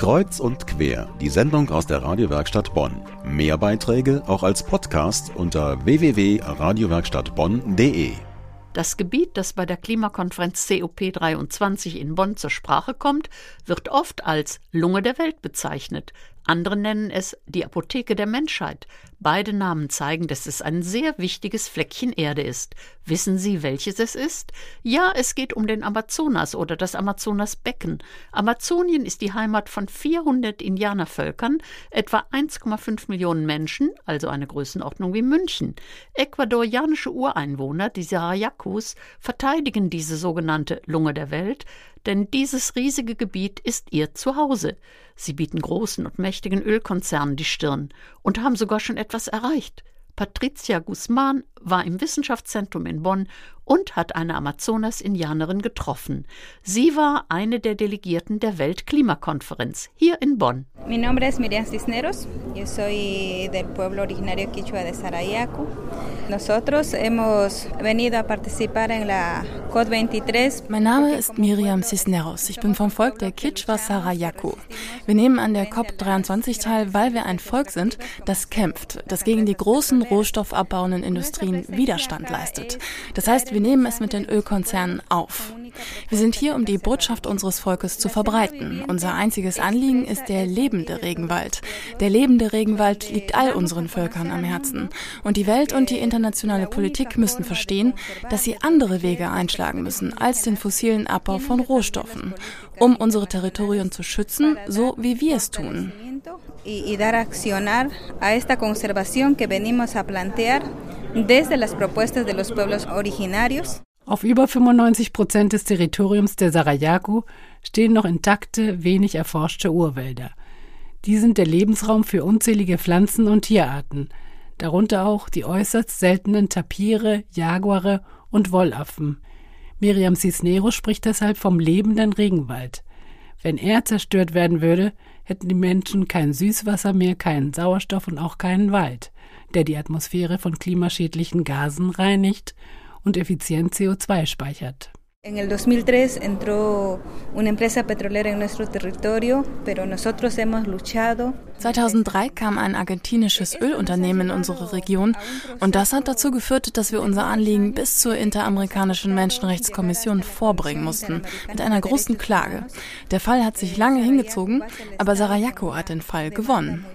Kreuz und quer, die Sendung aus der Radiowerkstatt Bonn. Mehr Beiträge auch als Podcast unter www.radiowerkstattbonn.de. Das Gebiet, das bei der Klimakonferenz COP23 in Bonn zur Sprache kommt, wird oft als Lunge der Welt bezeichnet. Andere nennen es die Apotheke der Menschheit. Beide Namen zeigen, dass es ein sehr wichtiges Fleckchen Erde ist. Wissen Sie, welches es ist? Ja, es geht um den Amazonas oder das Amazonasbecken. Amazonien ist die Heimat von 400 Indianervölkern, etwa 1,5 Millionen Menschen, also eine Größenordnung wie München. Ecuadorianische Ureinwohner, die Sarayakus, verteidigen diese sogenannte Lunge der Welt, denn dieses riesige Gebiet ist ihr Zuhause. Sie bieten großen und mächtigen Ölkonzernen die Stirn und haben sogar schon etwas erreicht. Patricia Guzman war im Wissenschaftszentrum in Bonn und hat eine Amazonas-Indianerin getroffen. Sie war eine der Delegierten der Weltklimakonferenz hier in Bonn. Mi nombre es Miriam Cisneros. Yo soy del pueblo originario quichua de Sarayaku. Nosotros hemos venido a participar en la COP23. Mein Name ist Miriam Cisneros. Ich bin vom Volk der Kichwa Sarayaku. Wir nehmen an der COP23 teil, weil wir ein Volk sind, das kämpft, das gegen die großen rohstoffabbauenden Industrien Widerstand leistet. Das heißt, wir wir nehmen es mit den Ölkonzernen auf. Wir sind hier, um die Botschaft unseres Volkes zu verbreiten. Unser einziges Anliegen ist der lebende Regenwald. Der lebende Regenwald liegt all unseren Völkern am Herzen. Und die Welt und die internationale Politik müssen verstehen, dass sie andere Wege einschlagen müssen als den fossilen Abbau von Rohstoffen, um unsere Territorien zu schützen, so wie wir es tun. Y, y dar accionar a esta conservación que venimos a plantear desde las propuestas de los pueblos originarios. Auf über 95 Prozent des Territoriums der Sarayaku stehen noch intakte, wenig erforschte Urwälder. Die sind der Lebensraum für unzählige Pflanzen- und Tierarten, darunter auch die äußerst seltenen Tapire, Jaguare und Wollaffen. Miriam Cisneros spricht deshalb vom lebenden Regenwald. Wenn er zerstört werden würde, hätten die Menschen kein Süßwasser mehr, keinen Sauerstoff und auch keinen Wald der die Atmosphäre von klimaschädlichen Gasen reinigt und effizient CO2 speichert. En el 2003 entró una empresa petrolera en nuestro territorio, pero nosotros hemos luchado. 2003 kam ein argentinisches Ölunternehmen in unsere Region und das hat dazu geführt, dass wir unser Anliegen bis zur Interamerikanischen Menschenrechtskommission vorbringen mussten mit einer großen Klage. Der Fall hat sich lange hingezogen, aber Sarajevo hat den Fall gewonnen.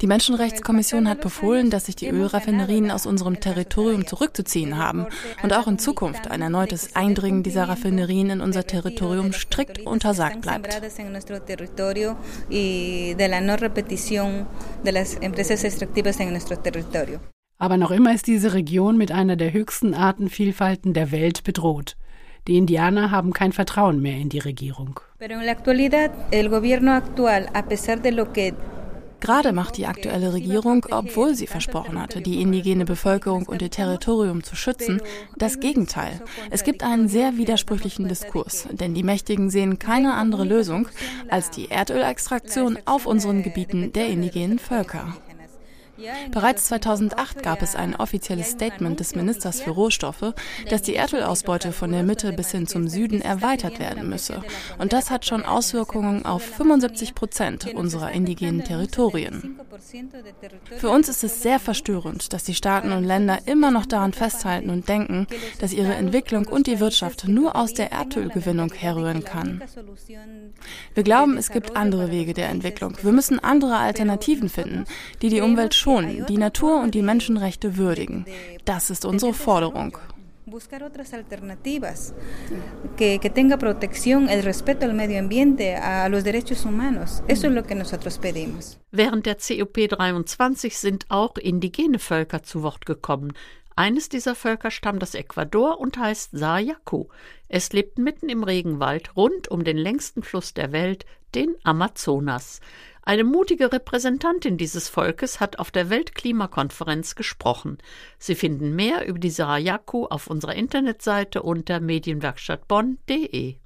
Die Menschenrechtskommission hat befohlen, dass sich die Ölraffinerien aus unserem Territorium zurückzuziehen haben und auch in Zukunft ein erneutes Eindringen dieser Raffinerien in unser Territorium strikt untersagt bleibt. Aber noch immer ist diese Region mit einer der höchsten Artenvielfalten der Welt bedroht. Die Indianer haben kein Vertrauen mehr in die Regierung. Gerade macht die aktuelle Regierung, obwohl sie versprochen hatte, die indigene Bevölkerung und ihr Territorium zu schützen, das Gegenteil. Es gibt einen sehr widersprüchlichen Diskurs, denn die Mächtigen sehen keine andere Lösung als die Erdölextraktion auf unseren Gebieten der indigenen Völker. Bereits 2008 gab es ein offizielles Statement des Ministers für Rohstoffe, dass die Erdölausbeute von der Mitte bis hin zum Süden erweitert werden müsse. Und das hat schon Auswirkungen auf 75 Prozent unserer indigenen Territorien. Für uns ist es sehr verstörend, dass die Staaten und Länder immer noch daran festhalten und denken, dass ihre Entwicklung und die Wirtschaft nur aus der Erdölgewinnung herrühren kann. Wir glauben, es gibt andere Wege der Entwicklung. Wir müssen andere Alternativen finden, die die Umwelt schonen, die Natur und die Menschenrechte würdigen. Das ist unsere Forderung. buscar otras alternativas que, que, tenga protección, el respeto al medio ambiente, a los derechos humanos. Eso es lo que nosotros pedimos. Während der COP23 sind auch indigene Völker zu Wort gekommen. Eines dieser Völker stammt aus Ecuador und heißt Sayaku. Es lebt mitten im Regenwald rund um den längsten Fluss der Welt, den Amazonas. Eine mutige Repräsentantin dieses Volkes hat auf der Weltklimakonferenz gesprochen. Sie finden mehr über die Sarayaku auf unserer Internetseite unter medienwerkstattbonn.de.